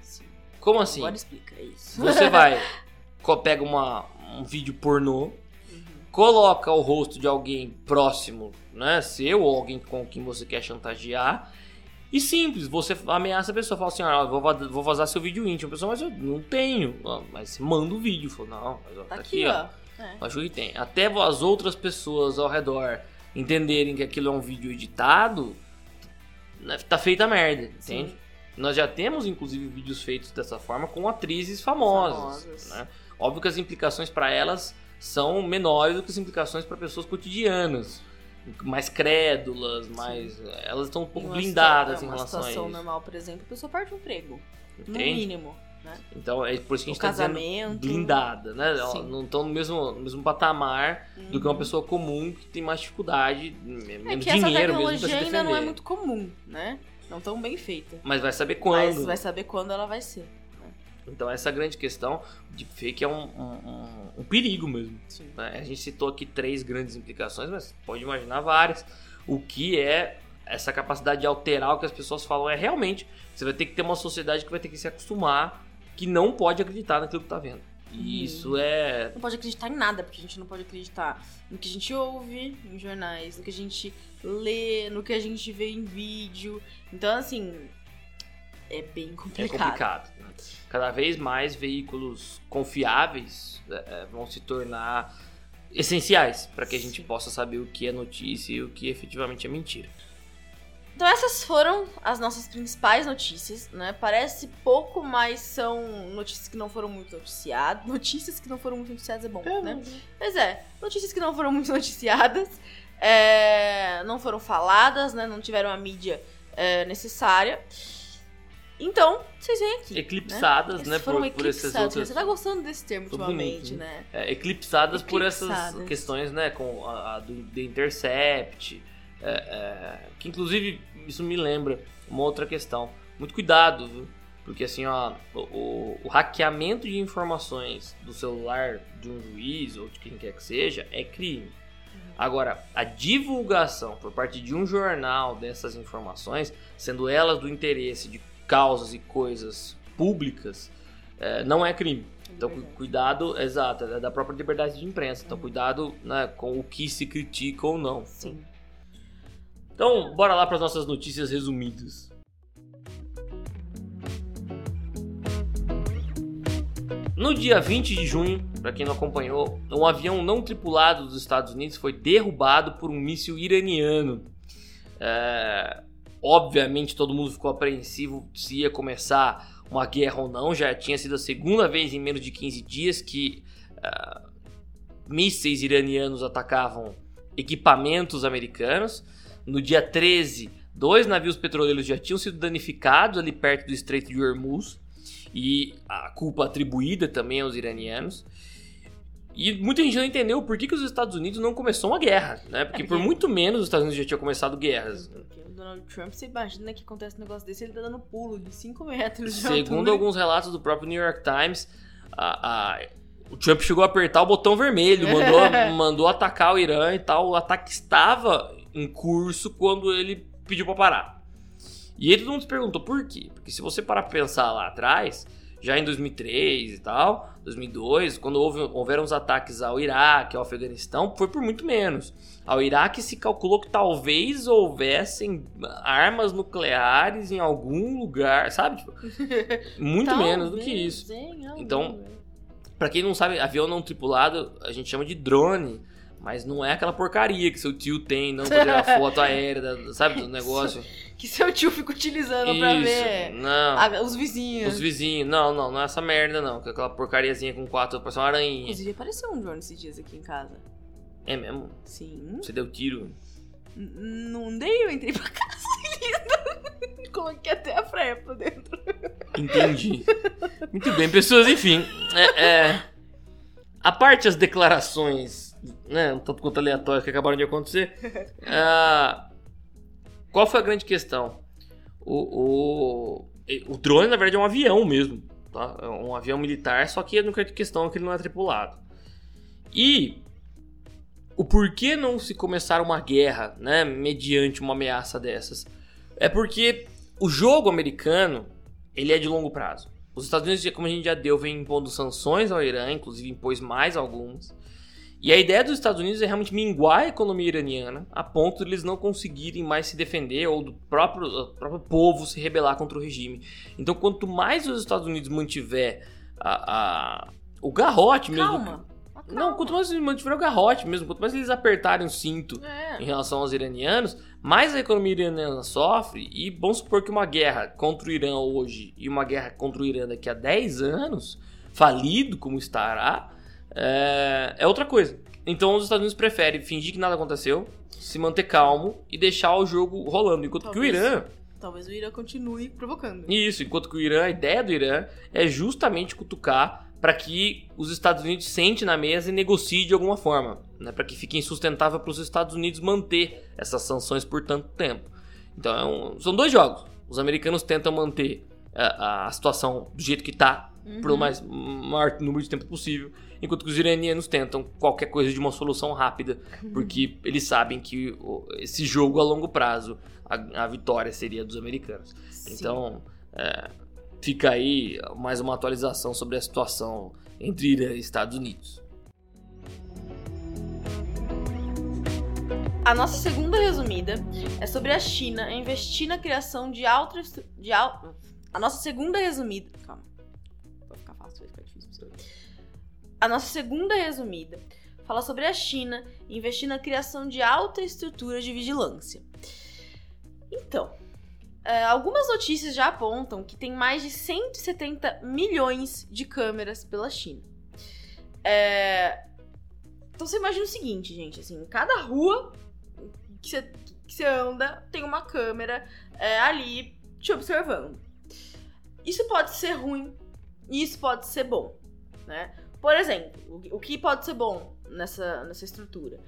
Sim. Como assim? Agora explica isso. Você vai, pega uma, um vídeo pornô, coloca o rosto de alguém próximo, né, seu ou alguém com quem você quer chantagear. E simples, você ameaça a pessoa, fala assim, ah, vou, vou vazar seu vídeo íntimo. A pessoa, mas eu não tenho. Ah, mas você manda o vídeo. Fala, não, mas, ó, tá, tá aqui, ó. É. Acho que tem. Até as outras pessoas ao redor entenderem que aquilo é um vídeo editado, né, tá feita a merda, entende? Sim. Nós já temos, inclusive, vídeos feitos dessa forma com atrizes famosas. famosas. Né? Óbvio que as implicações para elas são menores do que as implicações para pessoas cotidianas, mais crédulas, mais Sim. elas estão um pouco blindadas em relação a isso. Uma situação normal, por exemplo, a pessoa perde o emprego, Entende? no mínimo. Né? Então é por isso que a gente está dizendo blindada, né? Sim. Não estão no mesmo, no mesmo patamar uhum. do que uma uhum. pessoa comum que tem mais dificuldade, menos é que dinheiro essa mesmo para se defender. ainda não é muito comum, né? Não tão bem feita. Mas vai saber quando. Mas vai saber quando ela vai ser. Então essa grande questão de fake é um, um, um perigo mesmo. Né? A gente citou aqui três grandes implicações, mas pode imaginar várias. O que é essa capacidade de alterar o que as pessoas falam é realmente você vai ter que ter uma sociedade que vai ter que se acostumar que não pode acreditar naquilo que está vendo. E hum. isso é. Não pode acreditar em nada, porque a gente não pode acreditar no que a gente ouve em jornais, no que a gente lê, no que a gente vê em vídeo. Então, assim, é bem complicado. É complicado. Né? Cada vez mais veículos confiáveis é, é vão se tornar essenciais para que a gente possa saber o que é notícia e o que efetivamente é mentira. Então essas foram as nossas principais notícias, né? Parece pouco, mas são notícias que não foram muito noticiadas. Notícias que não foram muito noticiadas é bom, é, né? Mas é, notícias que não foram muito noticiadas, é, não foram faladas, né? Não tiveram a mídia é, necessária. Então, vocês vêm aqui. Né? Eclipsadas, né? né por, eclipsadas. por. Você tá gostando desse termo ultimamente, bonito, né? É, eclipsadas, eclipsadas, por essas questões, né? Com a, a do The Intercept. É, é, que inclusive isso me lembra uma outra questão. Muito cuidado, viu? Porque assim, ó, o, o, hackeamento de informações do celular de um juiz ou de quem quer que seja é crime. Uhum. Agora, a divulgação por parte de um jornal dessas informações, sendo elas do interesse de causas e coisas públicas, é, não é crime. Então, cuidado, exato, é da própria liberdade de imprensa. Então, cuidado né, com o que se critica ou não. Sim. Então, bora lá para as nossas notícias resumidas. No dia 20 de junho, para quem não acompanhou, um avião não tripulado dos Estados Unidos foi derrubado por um míssil iraniano. É... Obviamente todo mundo ficou apreensivo se ia começar uma guerra ou não. Já tinha sido a segunda vez em menos de 15 dias que uh, mísseis iranianos atacavam equipamentos americanos. No dia 13, dois navios petroleiros já tinham sido danificados ali perto do Estreito de Hormuz e a culpa atribuída também aos iranianos. E muita gente não entendeu por que, que os Estados Unidos não começou uma guerra, né? Porque, é porque por muito menos os Estados Unidos já tinham começado guerras. Donald Trump, você imagina que acontece um negócio desse, ele tá dando pulo de 5 metros de Segundo altura. alguns relatos do próprio New York Times, a, a, o Trump chegou a apertar o botão vermelho, mandou, mandou atacar o Irã e tal. O ataque estava em curso quando ele pediu para parar. E aí todo mundo se perguntou por quê? Porque se você parar pra pensar lá atrás, já em 2003 e tal, 2002, quando houve, houveram os ataques ao Iraque, ao Afeganistão, foi por muito menos. Ao Iraque se calculou que talvez houvessem armas nucleares em algum lugar, sabe? Tipo, muito menos do que isso. Então, para quem não sabe, avião não tripulado a gente chama de drone. Mas não é aquela porcaria que seu tio tem, não, pra tirar foto aérea, sabe, do negócio. Que seu tio fica utilizando Isso, pra ver não. A, os vizinhos. Os vizinhos. Não, não, não é essa merda, não. Que é aquela porcariazinha com quatro, parece uma aranha. Inclusive, apareceu um drone esses dias aqui em casa. É mesmo? Sim. Você deu tiro? N não dei, eu entrei pra casa linda. Coloquei até a freia pra dentro. Entendi. Muito bem, pessoas, enfim. É, é, a parte as declarações né, um tanto quanto aleatórias que acabaram de acontecer. Ah, qual foi a grande questão? O, o, o drone, na verdade, é um avião mesmo. Tá? É um avião militar, só que a única questão é que ele não é tripulado. E o porquê não se começar uma guerra, né, mediante uma ameaça dessas? É porque o jogo americano, ele é de longo prazo. Os Estados Unidos, como a gente já deu, vem impondo sanções ao Irã, inclusive impôs mais algumas. E a ideia dos Estados Unidos é realmente minguar a economia iraniana a ponto de eles não conseguirem mais se defender ou do próprio, do próprio povo se rebelar contra o regime. Então, quanto mais os Estados Unidos mantiver a, a o garrote mesmo. Calma. Não, quanto mais eles mantiverem o garrote mesmo, quanto mais eles apertarem o cinto é. em relação aos iranianos, mais a economia iraniana sofre. E vamos supor que uma guerra contra o Irã hoje e uma guerra contra o Irã daqui a 10 anos, falido como estará, é, é outra coisa. Então os Estados Unidos preferem fingir que nada aconteceu, se manter calmo e deixar o jogo rolando. Enquanto talvez, que o Irã. Talvez o Irã continue provocando. Isso, enquanto que o Irã, a ideia do Irã é justamente cutucar para que os Estados Unidos sente na mesa e negocie de alguma forma, né, para que fique insustentável para os Estados Unidos manter essas sanções por tanto tempo. Então é um, são dois jogos. Os americanos tentam manter a, a situação do jeito que está Uhum. pelo mais maior número de tempo possível, enquanto que os iranianos tentam qualquer coisa de uma solução rápida, porque eles sabem que esse jogo a longo prazo, a, a vitória seria dos americanos. Sim. Então, é, fica aí mais uma atualização sobre a situação entre Irã e Estados Unidos. A nossa segunda resumida é sobre a China investir na criação de alta. De al... A nossa segunda resumida. Calma. Vai ficar difícil. A nossa segunda resumida fala sobre a China investir na criação de alta estrutura de vigilância. Então, é, algumas notícias já apontam que tem mais de 170 milhões de câmeras pela China. É, Então você imagina o seguinte, gente, assim, cada rua que você, que você anda tem uma câmera é, ali te observando. Isso pode ser ruim e isso pode ser bom, né? Por exemplo, o, que pode ser bom nessa, nessa estrutura?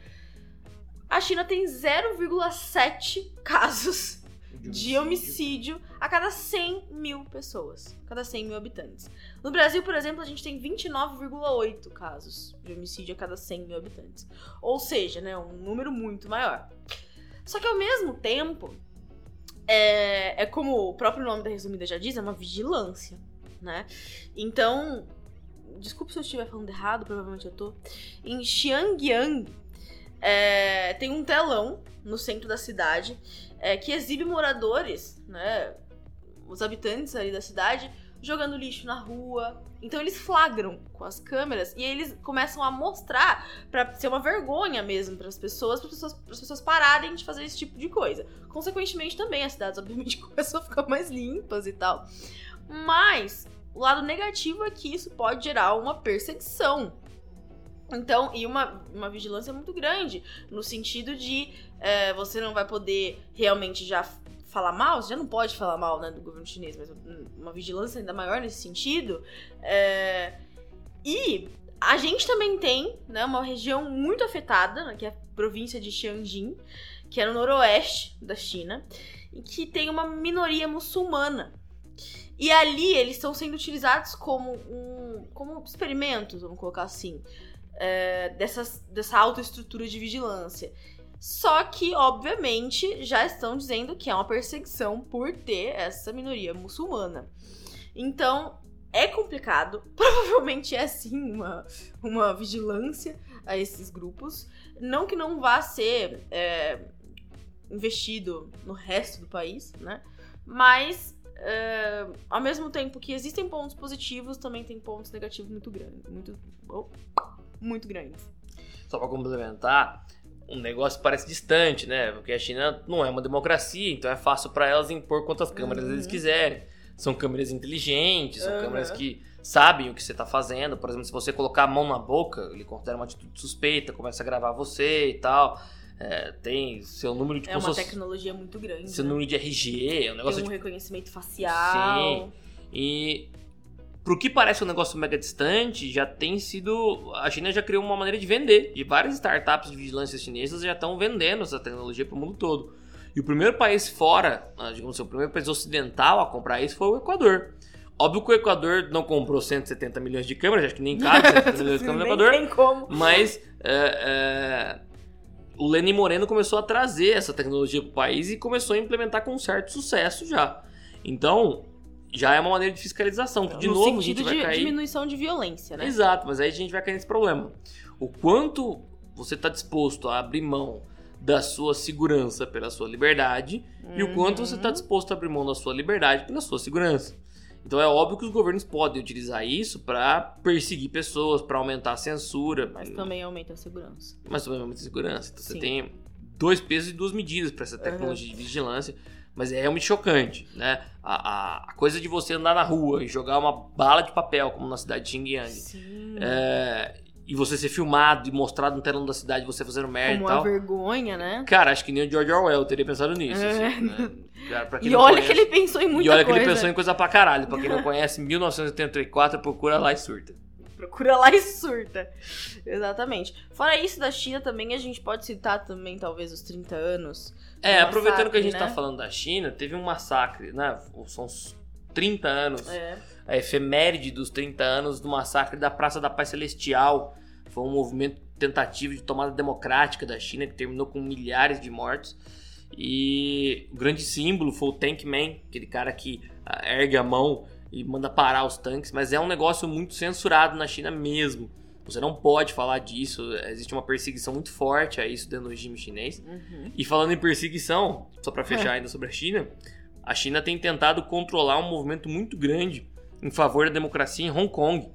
A China tem 0,7 casos de homicídio a cada 100 mil pessoas, a cada 100 mil habitantes. No Brasil, por exemplo, a gente tem 29,8 casos de homicídio a cada 100 mil habitantes. Ou seja, né, um número muito maior. Só que ao mesmo tempo, é, é como o próprio nome da resumida já diz, é uma vigilância, né? Então, desculpe se eu estiver falando errado, provavelmente eu tô. Em Xiangyang, é, tem um telão no centro da cidade é, que exibe moradores, né? Os habitantes ali da cidade jogando lixo na rua. Então eles flagram com as câmeras e eles começam a mostrar pra ser uma vergonha mesmo para as pessoas, para pras pessoas pararem de fazer esse tipo de coisa. Consequentemente também as cidades obviamente começam a ficar mais limpas e tal. Mas o lado negativo é que isso pode gerar uma perseguição. Então, e uma, uma vigilância muito grande, no sentido de é, você não vai poder realmente já falar mal, você já não pode falar mal né, do governo chinês, mas uma vigilância ainda maior nesse sentido. É, e a gente também tem né, uma região muito afetada, né, que é a província de Xianjin, que é no noroeste da China, e que tem uma minoria muçulmana. E ali eles estão sendo utilizados como um como experimentos, vamos colocar assim, é, dessas, dessa alta estrutura de vigilância. Só que, obviamente, já estão dizendo que é uma perseguição por ter essa minoria muçulmana. Então, é complicado. Provavelmente é sim uma, uma vigilância a esses grupos. Não que não vá ser é, investido no resto do país, né? Mas, é, ao mesmo tempo que existem pontos positivos, também tem pontos negativos muito grandes. Muito, oh, muito grandes. Só para complementar, um negócio que parece distante, né? Porque a China não é uma democracia, então é fácil para elas impor quantas câmeras Uhum. eles quiserem. São câmeras inteligentes, são Uhum. câmeras que sabem o que você tá fazendo. Por exemplo, se você colocar a mão na boca, ele considera uma atitude suspeita, começa a gravar você e tal. É, tem seu número de É uma pessoas- tecnologia muito grande. seu né? número de RG, é um negócio Tem um de reconhecimento facial. Sim. E pro que parece um negócio mega distante, já tem sido. A China já criou uma maneira de vender. E várias startups de vigilância chinesas já estão vendendo essa tecnologia pro mundo todo. E o primeiro país fora, ah, digamos assim, o primeiro país ocidental a comprar isso foi o Equador. Óbvio que o Equador não comprou 170 milhões de câmeras, acho que nem cabe 170 milhões de câmeras no Equador. tem como. Mas é, é, o Lenin Moreno começou a trazer essa tecnologia para o país e começou a implementar com certo sucesso já. Então, já é uma maneira de fiscalização, que de no novo a sentido gente vai de cair... diminuição de violência, né? Exato, mas aí a gente vai cair nesse problema. O quanto você está disposto a abrir mão da sua segurança pela sua liberdade e o quanto você está Uhum. disposto a abrir mão da sua liberdade pela sua segurança. Então é óbvio que os governos podem utilizar isso para perseguir pessoas, para aumentar a censura, Mas também aumenta a segurança. mas também aumenta a segurança. Então você Sim. tem dois pesos e duas medidas para essa tecnologia de vigilância, mas é realmente chocante, né? A, a- a coisa de você andar na rua e jogar uma bala de papel, como na cidade de Xinjiang, Sim. é, e você ser filmado e mostrado no telão da cidade você fazendo merda Como e tal. vergonha, né? Cara, acho que nem o George Orwell teria pensado nisso. É. assim, né? Cara, E não olha conhece- que ele pensou em muita E olha que coisa. ele pensou em coisa pra caralho. Pra quem não conhece, 1984, procura lá e surta. Procura lá e surta. Exatamente. Fora isso da China também, a gente pode citar também, talvez, os 30 anos. É, aproveitando que a massacre, gente tá né? falando da China, teve um massacre, né? São os 30 anos. É. A efeméride dos 30 anos do massacre da Praça da Paz Celestial. Foi um movimento tentativo de tomada democrática da China que terminou com milhares de mortos. E o grande símbolo foi o Tank Man, aquele cara que ah, ergue a mão e manda parar os tanques, mas é um negócio muito censurado na China mesmo. Você não pode falar disso, existe uma perseguição muito forte a isso dentro do regime chinês. Uhum. E falando em perseguição, só para fechar É. ainda sobre a China, a China tem tentado controlar um movimento muito grande em favor da democracia em Hong Kong,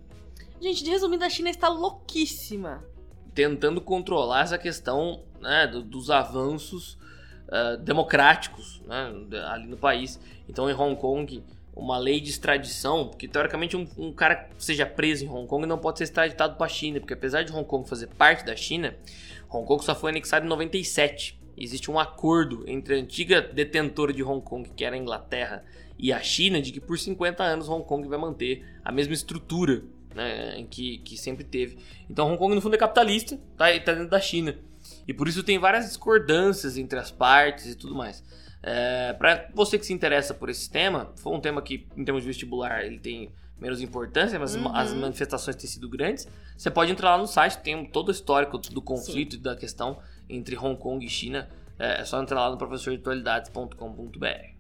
Gente, de resumindo, a China está louquíssima. tentando controlar essa questão né, do- dos avanços ah, democráticos né, ali no país. Então, em Hong Kong, uma lei de extradição, porque teoricamente um, um cara que seja preso em Hong Kong não pode ser extraditado para a China, porque apesar de Hong Kong fazer parte da China, Hong Kong só foi anexado em 97. Existe um acordo entre a antiga detentora de Hong Kong, que era a Inglaterra, e a China, de que por 50 anos Hong Kong vai manter a mesma estrutura né, que, que sempre teve. Então Hong Kong no fundo é capitalista, tá, e tá dentro da China. E por isso tem várias discordâncias entre as partes e tudo mais. É, para você que se interessa por esse tema, foi um tema que em termos de vestibular ele tem menos importância, mas Uhum. as manifestações têm sido grandes. Você pode entrar lá no site, tem todo o histórico do conflito e da questão entre Hong Kong e China. É, é só entrar lá no professordeatualidades.com.br.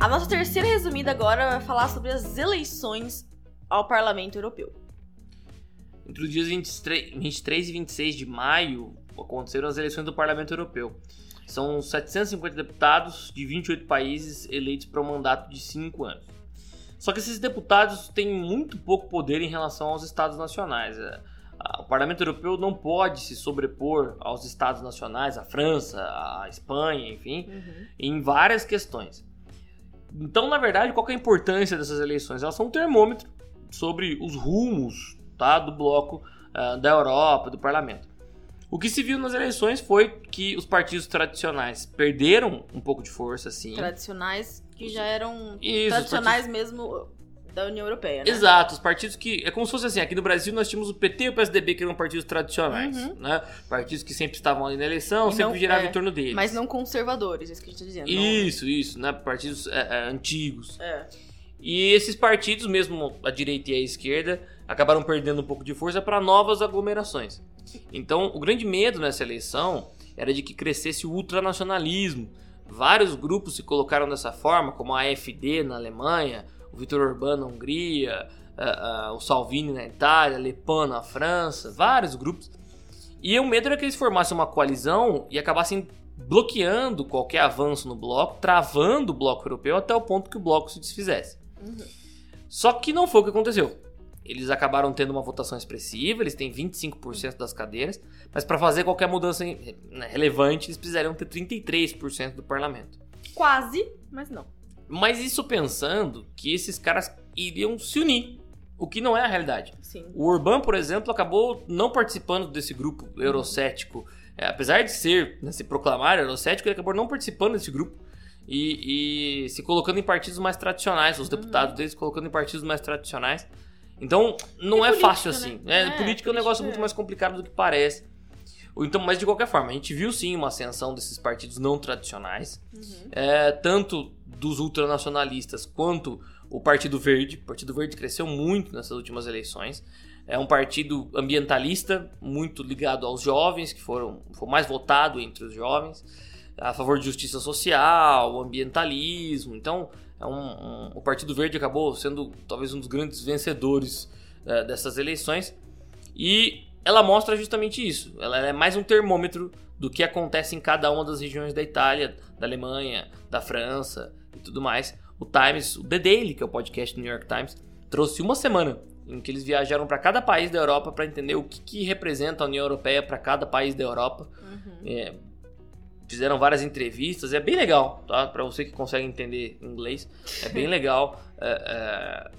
A nossa terceira resumida agora vai falar sobre as eleições ao Parlamento Europeu. Entre os dias 23, 23 e 26 de maio aconteceram as eleições do Parlamento Europeu. São 750 deputados de 28 países eleitos para um mandato de 5 anos. Só que esses deputados têm muito pouco poder em relação aos estados nacionais. É, O Parlamento Europeu não pode se sobrepor aos estados nacionais, a França, a Espanha, enfim, em várias questões. Então, na verdade, qual que é a importância dessas eleições? Elas são um termômetro sobre os rumos tá, do bloco ah, da Europa, do parlamento. O que se viu nas eleições foi que os partidos tradicionais perderam um pouco de força, sim. Tradicionais que já eram Isso, tradicionais mesmo da União Europeia, né? Exato, os partidos que. É como se fosse assim: aqui no Brasil nós tínhamos o PT e o PSDB, que eram partidos tradicionais. Uhum. Né? Partidos que sempre estavam ali na eleição, sempre não- giravam é, em torno deles. Mas não conservadores, é isso que a gente tá dizendo. não- Isso, isso, né? Partidos é, é, antigos. É. E esses partidos, mesmo a direita e a esquerda, acabaram perdendo um pouco de força para novas aglomerações. Então, o grande medo nessa eleição era de que crescesse o ultranacionalismo. Vários grupos se colocaram dessa forma, como a AfD na Alemanha, o Viktor Orbán na Hungria, ah, ah, o Salvini na Itália, Le Pen na França, vários grupos. E o medo era que eles formassem uma coalizão e acabassem bloqueando qualquer avanço no bloco, travando o bloco europeu até o ponto que o bloco se desfizesse. Uhum. Só que não foi o que aconteceu. Eles acabaram tendo uma votação expressiva, eles têm 25% das cadeiras, mas para fazer qualquer mudança né, relevante, eles precisariam ter 33% do parlamento. Quase, mas não. Mas isso pensando que esses caras iriam se unir, o que não é a realidade. Sim. O Orbán, por exemplo, acabou não participando desse grupo eurocético. É, apesar de ser, né, se proclamar eurocético, ele acabou não participando desse grupo e, e se colocando em partidos mais tradicionais, os deputados deles se colocando em partidos mais tradicionais. Então, não E é política, fácil né? assim. É, É, política é um negócio muito é. mais complicado do que parece. Então, mas de qualquer forma, a gente viu sim uma ascensão desses partidos não tradicionais Uhum. é, tanto dos ultranacionalistas quanto o Partido Verde. O Partido Verde cresceu muito nessas últimas eleições. É um partido ambientalista, muito ligado aos jovens, que foram foi mais votado entre os jovens, a favor de justiça social, ambientalismo. Então, é um, um- o Partido Verde acabou sendo talvez um dos grandes vencedores é, dessas eleições. E ela mostra justamente isso. Ela é mais um termômetro do que acontece em cada uma das regiões da Itália, da Alemanha, da França e tudo mais. O Times, o The Daily, que é o podcast do New York Times, trouxe uma semana em que eles viajaram para cada país da Europa para entender o que, que representa a União Europeia para cada país da Europa. Uhum. É, fizeram várias entrevistas, é bem legal, tá? Para você que consegue entender inglês, é bem legal. É, é,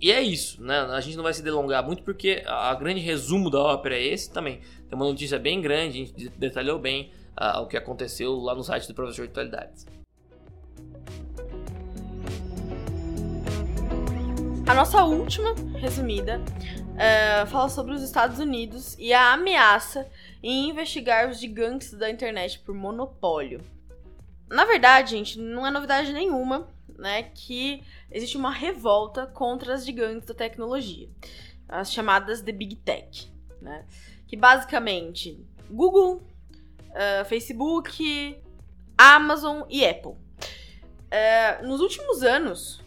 E é isso, né? A gente não vai se delongar muito porque a grande resumo da ópera é esse também. Tem uma notícia bem grande, a gente detalhou bem ah, o que aconteceu lá no site do Professor de Atualidades. A nossa última resumida é, fala sobre os Estados Unidos e a ameaça em investigar os gigantes da internet por monopólio. Na verdade, gente, não é novidade nenhuma, né, que existe uma revolta contra as gigantes da tecnologia, as chamadas The Big Tech, né, que basicamente Google, uh, Facebook, Amazon e Apple. Uh, nos últimos anos,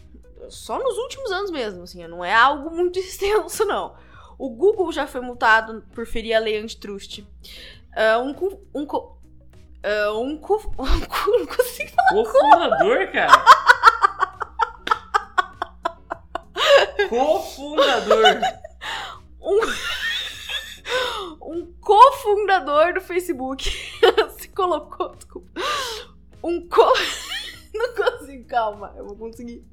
só nos últimos anos mesmo, assim, não é algo muito extenso, não. O Google já foi multado por ferir a lei antitrust. Uh, um, um, uh, um, cu, um, cu, não consigo falar. Cofundador, cara. Cofundador. Um, um cofundador do Facebook se colocou. Desculpa. Um co. Não consigo, calma, eu vou conseguir.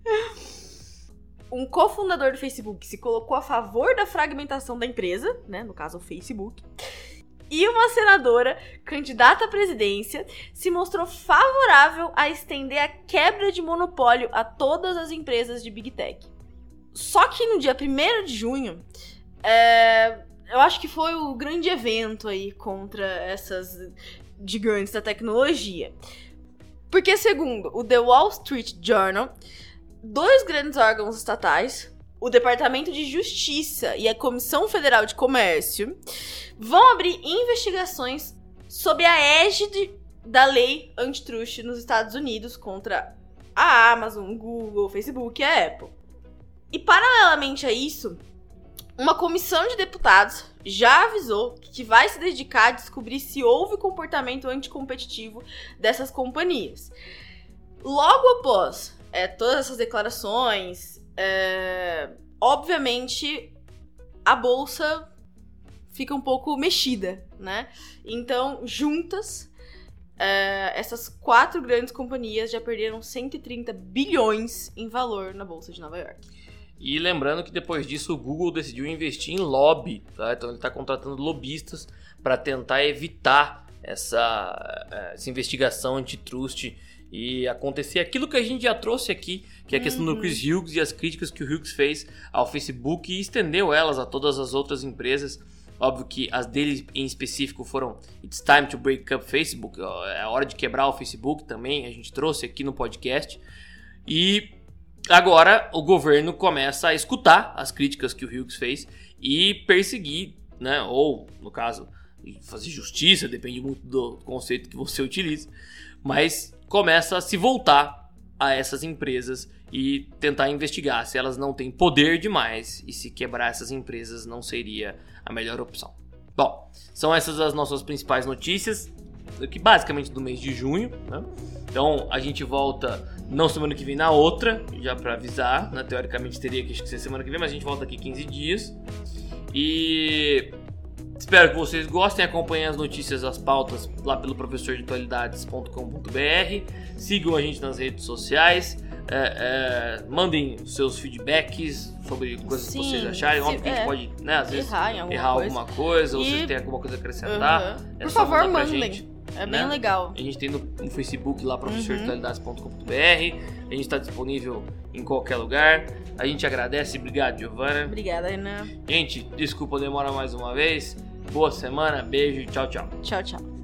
Um cofundador do Facebook se colocou a favor da fragmentação da empresa, né? No caso, o Facebook. E uma senadora, candidata à presidência, se mostrou favorável a estender a quebra de monopólio a todas as empresas de Big Tech. Só que no dia 1 de junho, é, eu acho que foi o grande evento aí contra essas gigantes da tecnologia. Porque, segundo o The Wall Street Journal, dois grandes órgãos estatais, o Departamento de Justiça e a Comissão Federal de Comércio, vão abrir investigações sob a égide da lei antitrust nos Estados Unidos contra a Amazon, Google, Facebook e a Apple. E paralelamente a isso, uma comissão de deputados já avisou que vai se dedicar a descobrir se houve comportamento anticompetitivo dessas companhias. Logo após é, todas essas declarações, é, obviamente a bolsa fica um pouco mexida, né? Então, juntas, é, essas quatro grandes companhias já perderam 130 bilhões em valor na bolsa de Nova York. E lembrando que depois disso o Google decidiu investir em lobby, tá? então ele está contratando lobistas para tentar evitar essa, eh, essa investigação antitrust e acontecer aquilo que a gente já trouxe aqui, que é a questão uhum. do Chris Hughes e as críticas que o Hughes fez ao Facebook e estendeu elas a todas as outras empresas. Óbvio que as dele em específico foram It's time to break up Facebook, é hora de quebrar o Facebook também, a gente trouxe aqui no podcast. E Agora o governo começa a escutar as críticas que o Hughes fez e perseguir, né? Ou, no caso, fazer justiça, depende muito do conceito que você utiliza, mas começa a se voltar a essas empresas e tentar investigar se elas não têm poder demais e se quebrar essas empresas não seria a melhor opção. Bom, são essas as nossas principais notícias, que basicamente do mês de junho, né? Então a gente volta não semana que vem, na outra, já para avisar, né? Teoricamente teria que ser semana que vem, mas a gente volta aqui 15 dias. E espero que vocês gostem, acompanhem as notícias, as pautas lá pelo professordeatualidades.com.br. Sigam a gente nas redes sociais. É, é, mandem seus feedbacks sobre coisas Sim, que vocês acharem. Óbvio que a gente é, pode, né, às vezes, errar, alguma, errar coisa. alguma coisa, ou e... vocês têm alguma coisa a acrescentar. Uhum. Por favor, mandem. Gente. É bem né? legal. A gente tem no, no Facebook lá, professortualidades.com.br. A gente está disponível em qualquer lugar. A gente agradece. Obrigado, Giovana. Obrigada, Ana. Gente, desculpa a demora mais uma vez. Boa semana, beijo, tchau, tchau. Tchau, tchau.